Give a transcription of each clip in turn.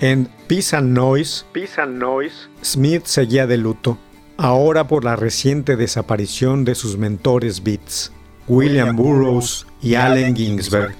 En Peace and Noise, Peace and Noise, Smith seguía de luto, ahora por la reciente desaparición de sus mentores Beats, William Burroughs y Allen Ginsberg.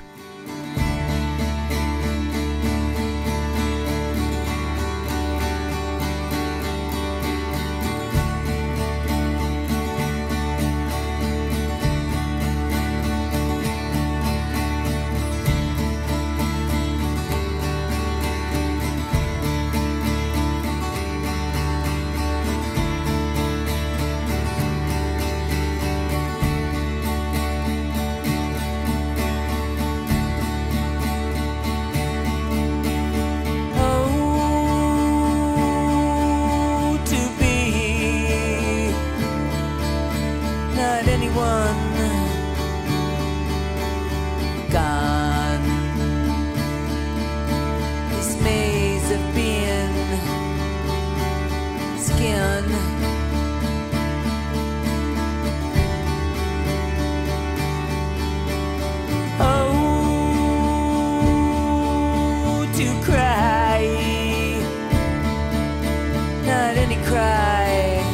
and he cried.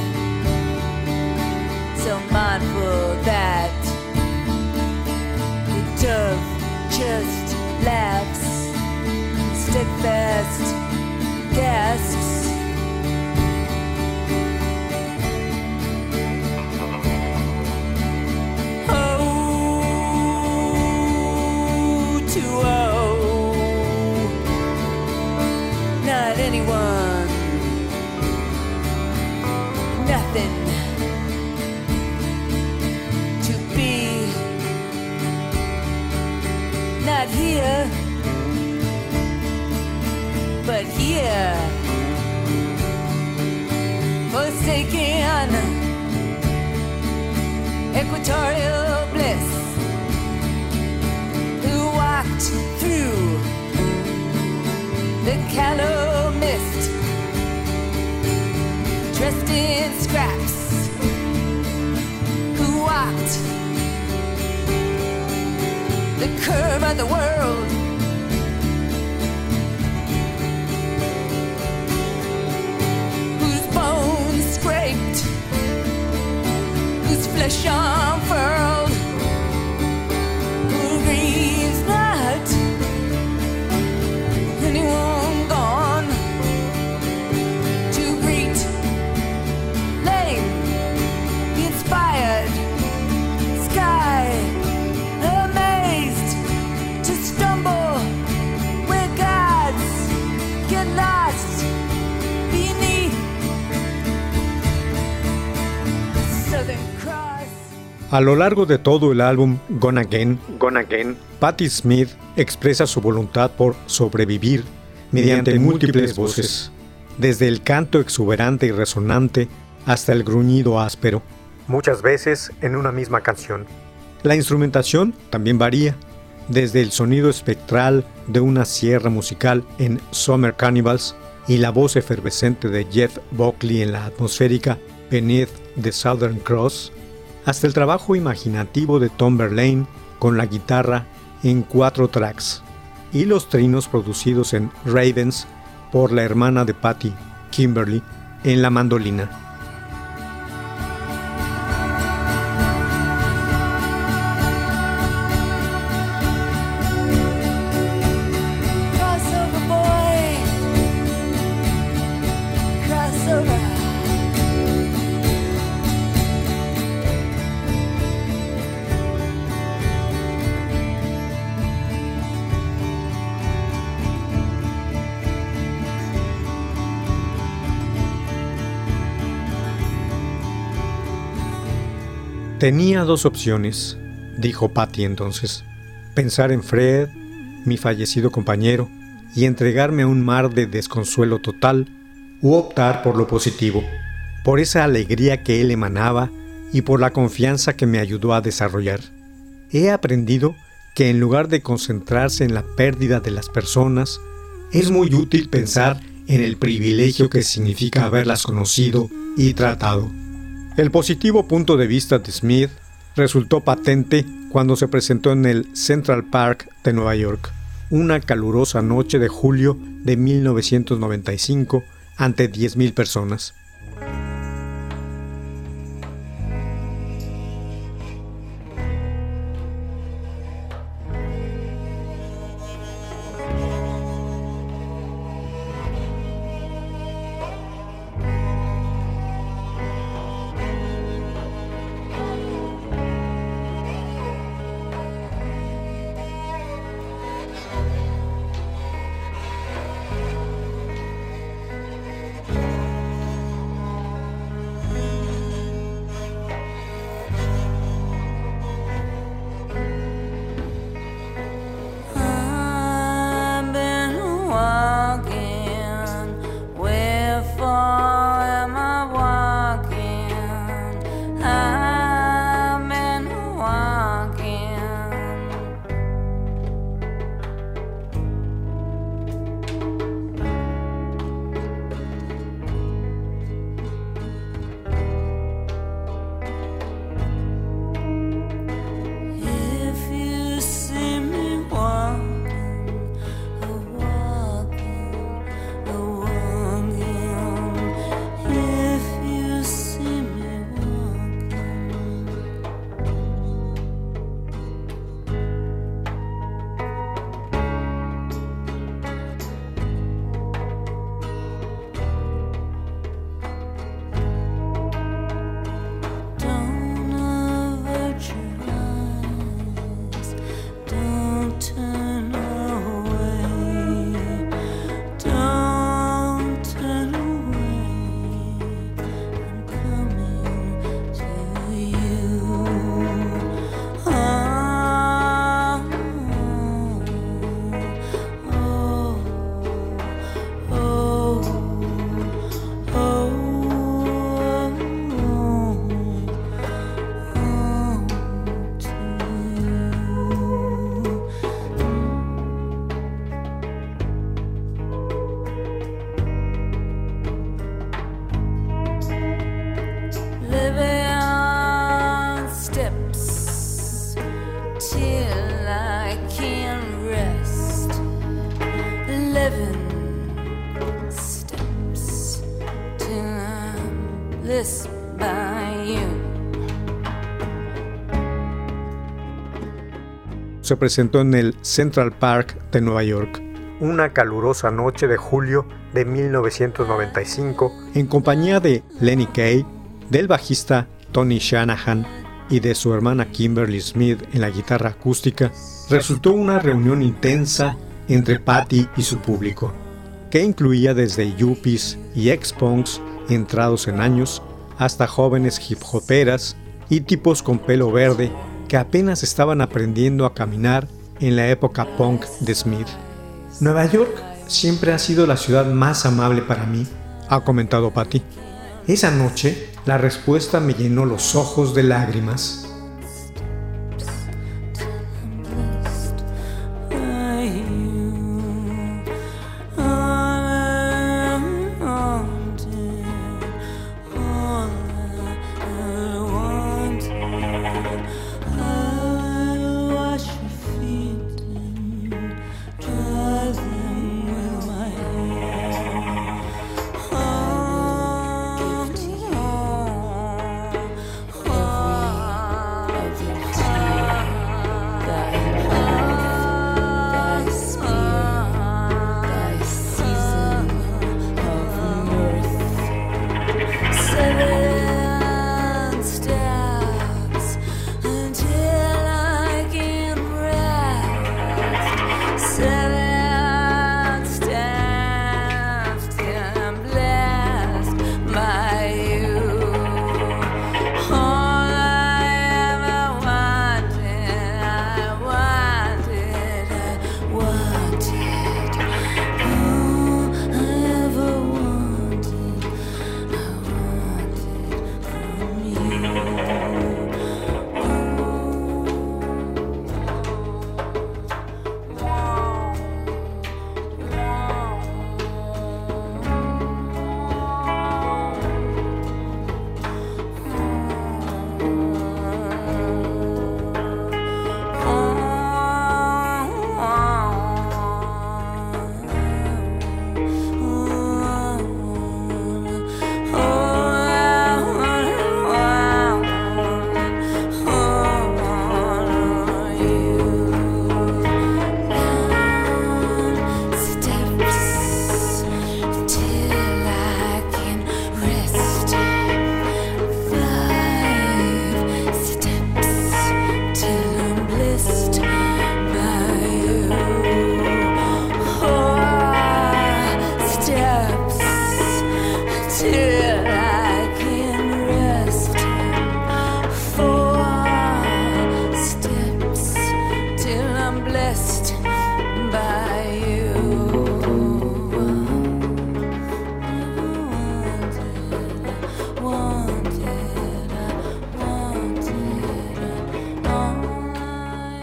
So mindful that the dove just laughs, steadfast gasps. Oh, to us. here, but here, forsaken, equatorial bliss, who walked through the callow mist, dressed in scrap. curve of the world. Whose bones scraped, whose flesh unfurled. A lo largo de todo el álbum Gone Again, Gone Again, Patti Smith expresa su voluntad por sobrevivir mediante múltiples voces, desde el canto exuberante y resonante hasta el gruñido áspero, muchas veces en una misma canción. La instrumentación también varía, desde el sonido espectral de una sierra musical en Summer Cannibals y la voz efervescente de Jeff Buckley en la atmosférica Beneath the Southern Cross, hasta el trabajo imaginativo de Tom Verlaine con la guitarra en cuatro tracks y los trinos producidos en Ravens por la hermana de Patty, Kimberly, en la mandolina. Tenía dos opciones, dijo Patty entonces. Pensar en Fred, mi fallecido compañero, y entregarme a un mar de desconsuelo total, u optar por lo positivo, por esa alegría que él emanaba y por la confianza que me ayudó a desarrollar. He aprendido que en lugar de concentrarse en la pérdida de las personas, es muy útil pensar en el privilegio que significa haberlas conocido y tratado. El positivo punto de vista de Smith resultó patente cuando se presentó en el Central Park de Nueva York, una calurosa noche de julio de 1995 ante 10.000 personas. Se presentó en el Central Park de Nueva York, una calurosa noche de julio de 1995, en compañía de Lenny Kay, del bajista Tony Shanahan y de su hermana Kimberly Smith en la guitarra acústica, resultó una reunión intensa entre Patty y su público, que incluía desde yuppies y ex-punks entrados en años hasta jóvenes hip hoperas y tipos con pelo verde que apenas estaban aprendiendo a caminar en la época punk de Smith. Nueva York siempre ha sido la ciudad más amable para mí, ha comentado Patty. Esa noche, la respuesta me llenó los ojos de lágrimas.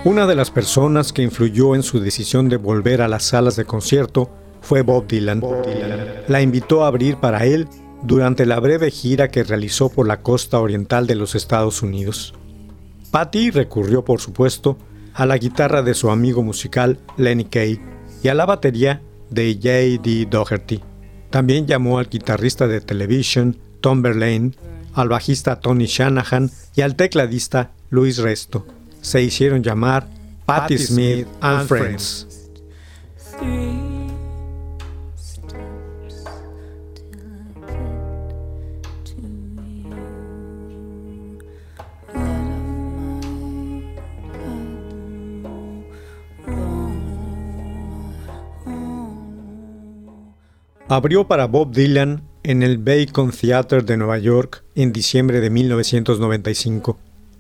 Una de las personas que influyó en su decisión de volver a las salas de concierto fue Bob Dylan. La invitó a abrir para él durante la breve gira que realizó por la costa oriental de los Estados Unidos. Patty recurrió, por supuesto, a la guitarra de su amigo musical Lenny Kay y a la batería de J.D. Doherty. También llamó al guitarrista de televisión Tom Verlaine, al bajista Tony Shanahan y al tecladista Luis Resto se hicieron llamar Patti Smith and Friends. Abrió para Bob Dylan en el Bacon Theatre de Nueva York en diciembre de 1995.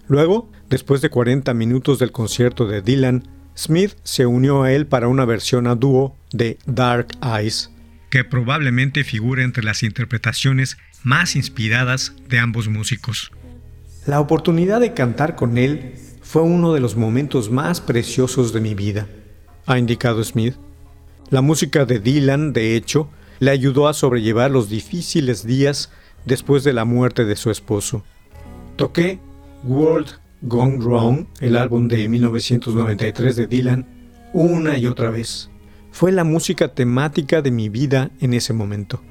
Luego, después de 40 minutos del concierto de Dylan, Smith se unió a él para una versión a dúo de Dark Eyes, que probablemente figura entre las interpretaciones más inspiradas de ambos músicos. La oportunidad de cantar con él fue uno de los momentos más preciosos de mi vida, ha indicado Smith. La música de Dylan, de hecho, le ayudó a sobrellevar los difíciles días después de la muerte de su esposo. Toqué World Gone Wrong, el álbum de 1993 de Dylan, una y otra vez. Fue la música temática de mi vida en ese momento.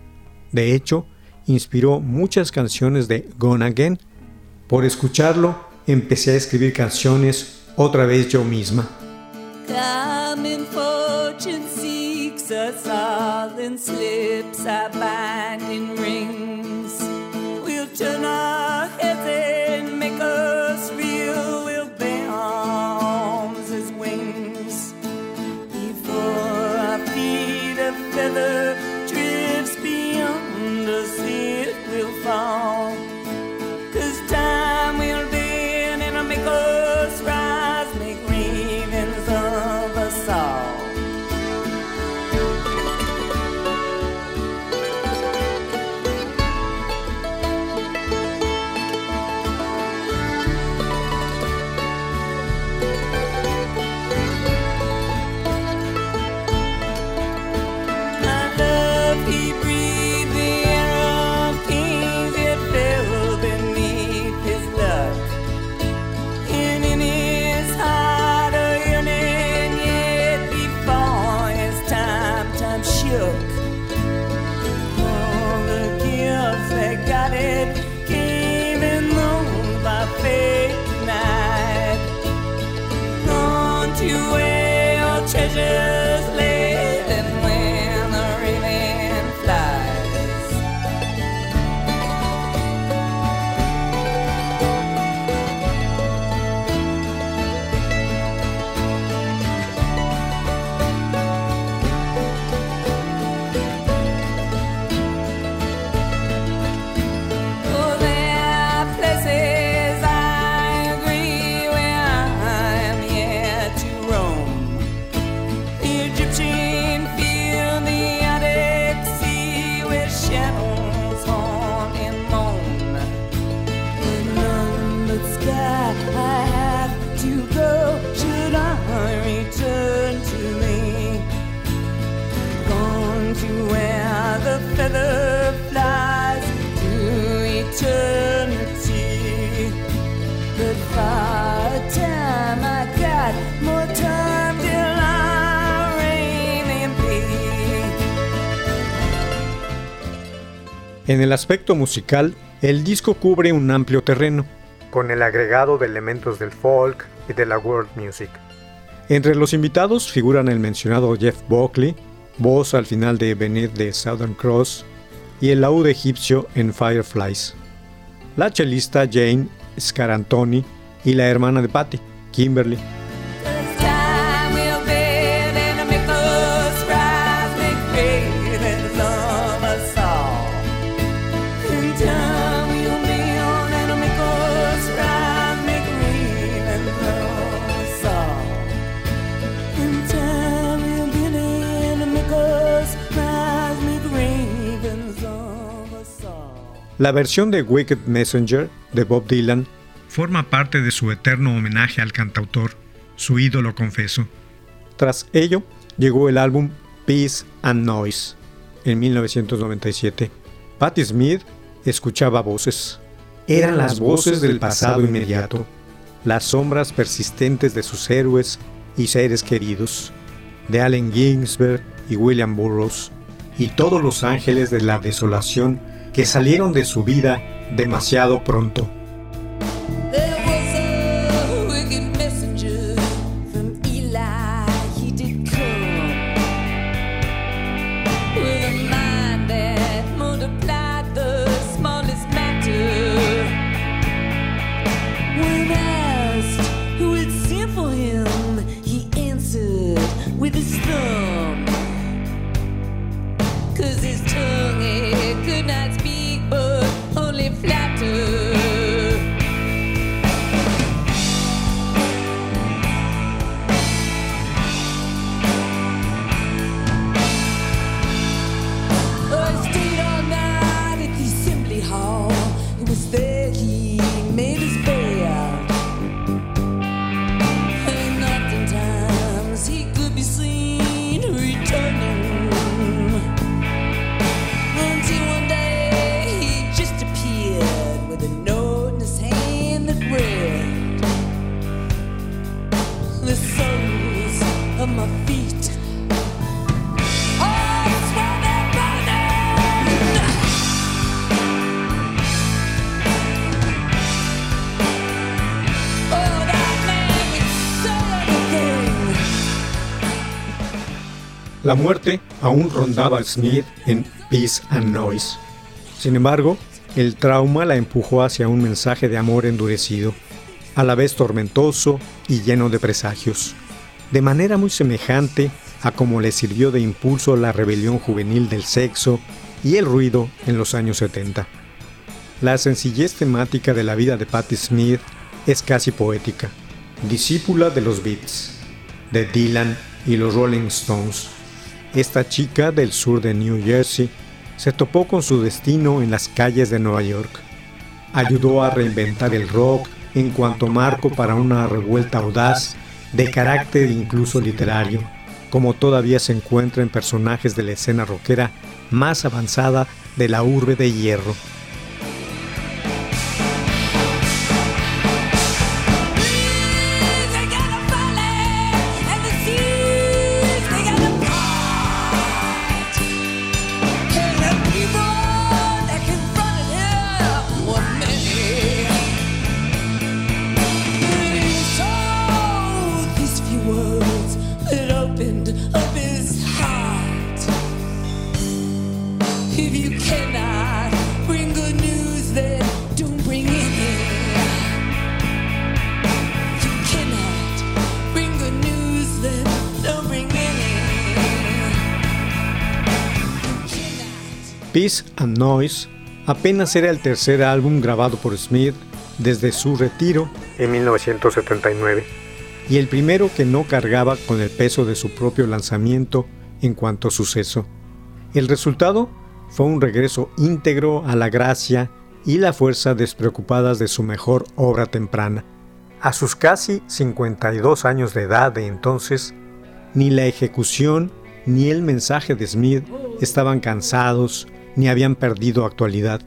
De hecho, inspiró muchas canciones de Gone Again. Por escucharlo, empecé a escribir canciones otra vez yo misma. The. En el aspecto musical, el disco cubre un amplio terreno, con el agregado de elementos del folk y de la world music. Entre los invitados figuran el mencionado Jeff Buckley, voz al final de Beneath de Southern Cross, y el laúd egipcio en Fireflies. La chelista Jane Scarantoni y la hermana de Patty, Kimberly. La versión de Wicked Messenger de Bob Dylan forma parte de su eterno homenaje al cantautor, su ídolo confeso. Tras ello, llegó el álbum Peace and Noise en 1997. Patti Smith escuchaba voces. Eran las voces del pasado inmediato, las sombras persistentes de sus héroes y seres queridos, de Allen Ginsberg y William Burroughs, y todos los ángeles de la desolación que salieron de su vida demasiado pronto. La muerte aún rondaba a Smith en Peace and Noise. Sin embargo, el trauma la empujó hacia un mensaje de amor endurecido, a la vez tormentoso y lleno de presagios, de manera muy semejante a como le sirvió de impulso la rebelión juvenil del sexo y el ruido en los años 70. La sencillez temática de la vida de Patti Smith es casi poética, discípula de los Beats, de Dylan y los Rolling Stones, esta chica del sur de New Jersey se topó con su destino en las calles de Nueva York. Ayudó a reinventar el rock en cuanto marco para una revuelta audaz de carácter incluso literario, como todavía se encuentra en personajes de la escena rockera más avanzada de la urbe de hierro. Peace and Noise apenas era el tercer álbum grabado por Smith desde su retiro en 1979 y el primero que no cargaba con el peso de su propio lanzamiento en cuanto suceso. El resultado fue un regreso íntegro a la gracia y la fuerza despreocupadas de su mejor obra temprana. A sus casi 52 años de edad de entonces, ni la ejecución ni el mensaje de Smith estaban cansados ni habían perdido actualidad.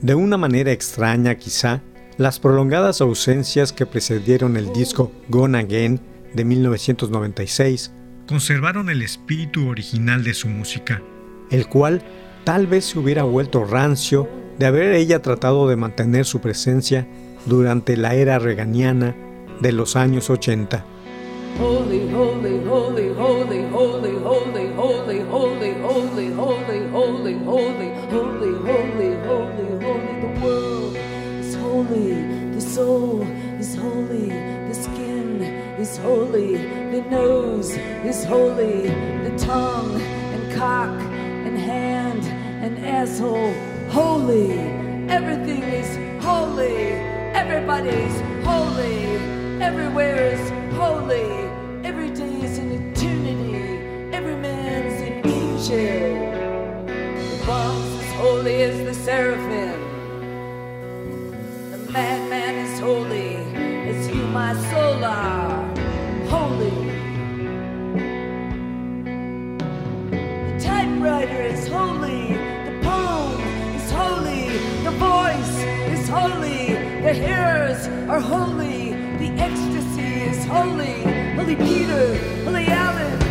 De una manera extraña quizá, las prolongadas ausencias que precedieron el disco Gone Again de 1996 conservaron el espíritu original de su música, el cual tal vez se hubiera vuelto rancio de haber ella tratado de mantener su presencia durante la era reganiana de los años 80. Holy, holy, holy, holy, holy, holy, holy, holy, holy, holy, holy, holy, holy, holy, holy, holy. The world is holy, the soul is holy, the skin is holy, the nose is holy, the tongue and cock and hand and asshole holy. Everything is holy. Everybody's holy. Everywhere is holy. An. The bomb's as holy as the seraphim. The madman is holy as you, my soul, are. Holy. The typewriter is holy. The poem is holy. The voice is holy. The hearers are holy. The ecstasy is holy. Holy Peter, Holy Holy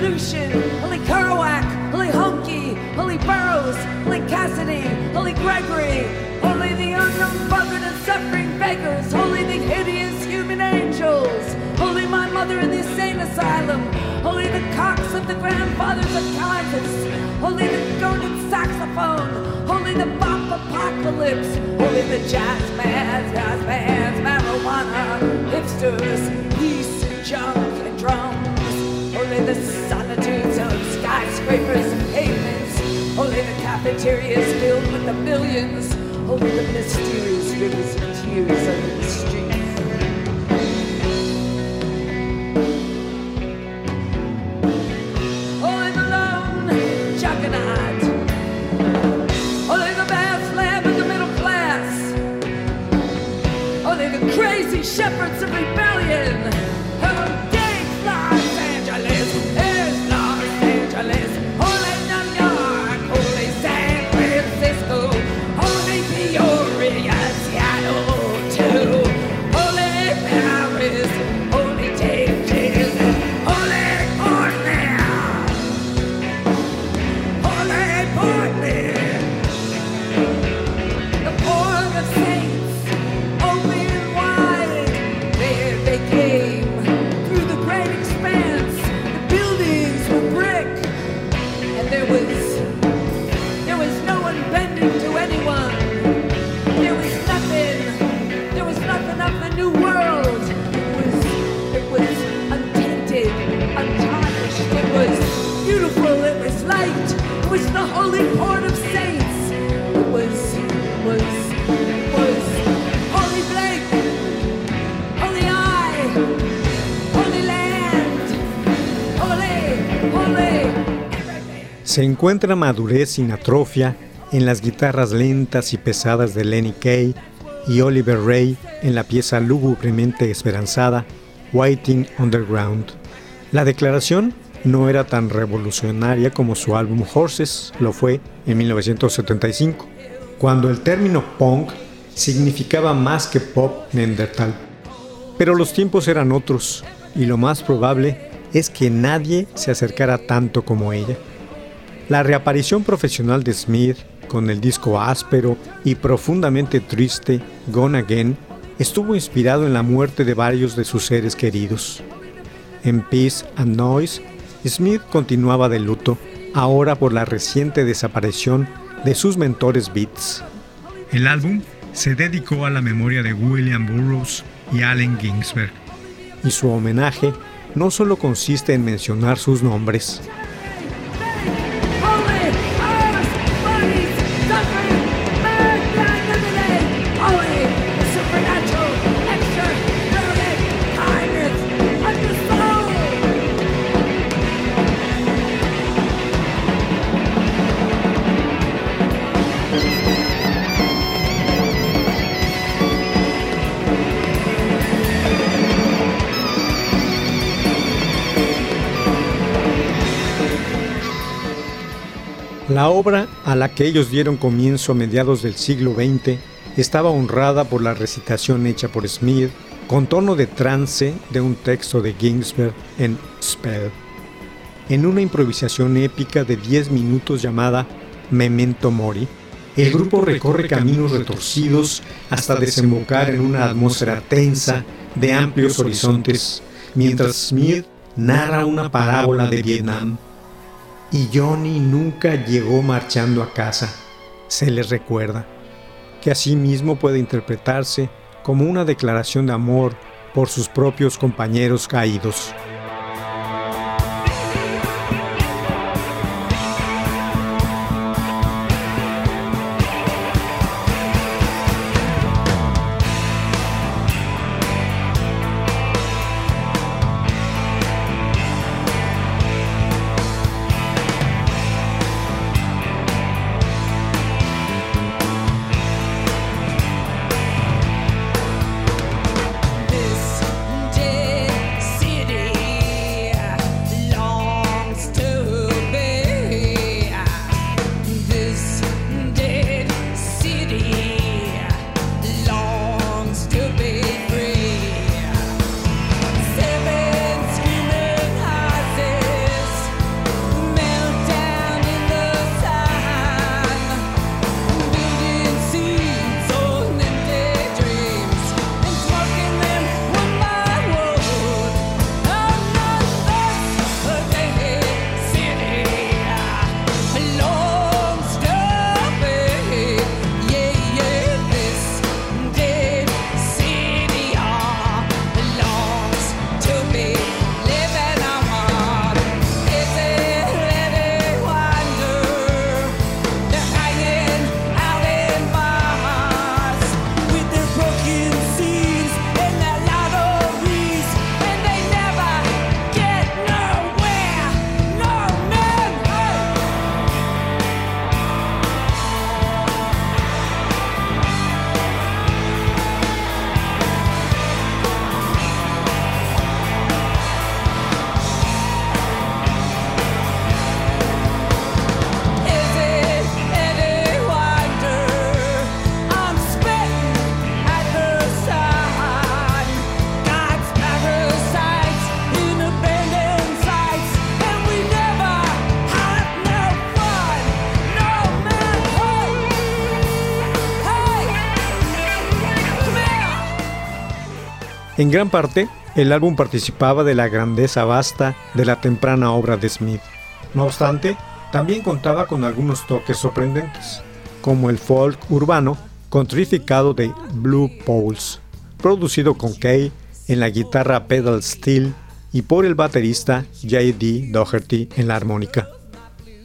Lucian, Holy Kerouac, Holy Honky, Holy Burroughs, Holy Cassidy, Holy Gregory, Holy the unknown buzzard and suffering beggars, Holy the hideous human angels, Holy my mother in the insane asylum, Holy the cocks of the grandfathers of Kansas, Holy the golden saxophone, Holy the bop apocalypse, Holy the jazz bands, jazz bands, marijuana, hipsters, peace junk and drums, Holy the skyscrapers and pavements, Holy the cafeterias filled with the millions, Holy the mysterious rivers of tears under the streets. Holy the lone Se encuentra madurez sin atrofia en las guitarras lentas y pesadas de Lenny Kay y Oliver Ray en la pieza lúgubremente esperanzada Waiting Underground. La declaración no era tan revolucionaria como su álbum Horses lo fue en 1975, cuando el término punk significaba más que pop neandertal. Pero los tiempos eran otros y lo más probable es que nadie se acercara tanto como ella. La reaparición profesional de Smith con el disco áspero y profundamente triste Gone Again estuvo inspirado en la muerte de varios de sus seres queridos. En Peace and Noise, Smith continuaba de luto, ahora por la reciente desaparición de sus mentores Beats. El álbum se dedicó a la memoria de William Burroughs y Allen Ginsberg, y su homenaje no solo consiste en mencionar sus nombres, La obra a la que ellos dieron comienzo a mediados del siglo XX estaba honrada por la recitación hecha por Smith con tono de trance de un texto de Ginsberg en Spell, en una improvisación épica de 10 minutos llamada Memento Mori. El grupo recorre caminos retorcidos hasta desembocar en una atmósfera tensa de amplios horizontes, mientras Smith narra una parábola de Vietnam y Johnny nunca llegó marchando a casa. Se les recuerda que asimismo puede interpretarse como una declaración de amor por sus propios compañeros caídos. En gran parte, el álbum participaba de la grandeza vasta de la temprana obra de Smith. No obstante, también contaba con algunos toques sorprendentes, como el folk urbano con trificado de Blue Poles, producido con Kay en la guitarra pedal steel y por el baterista J.D. Doherty en la armónica.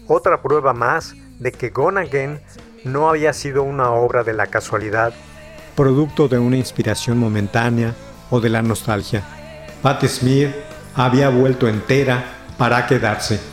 Otra prueba más de que Gone Again no había sido una obra de la casualidad, producto de una inspiración momentánea o de la nostalgia. Pat Smith había vuelto entera para quedarse.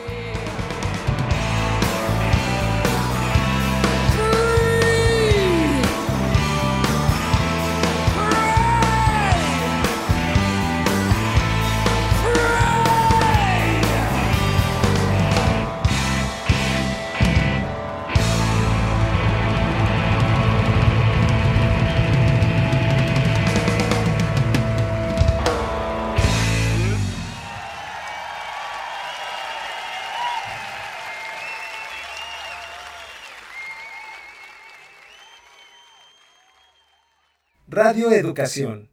Radio Educación.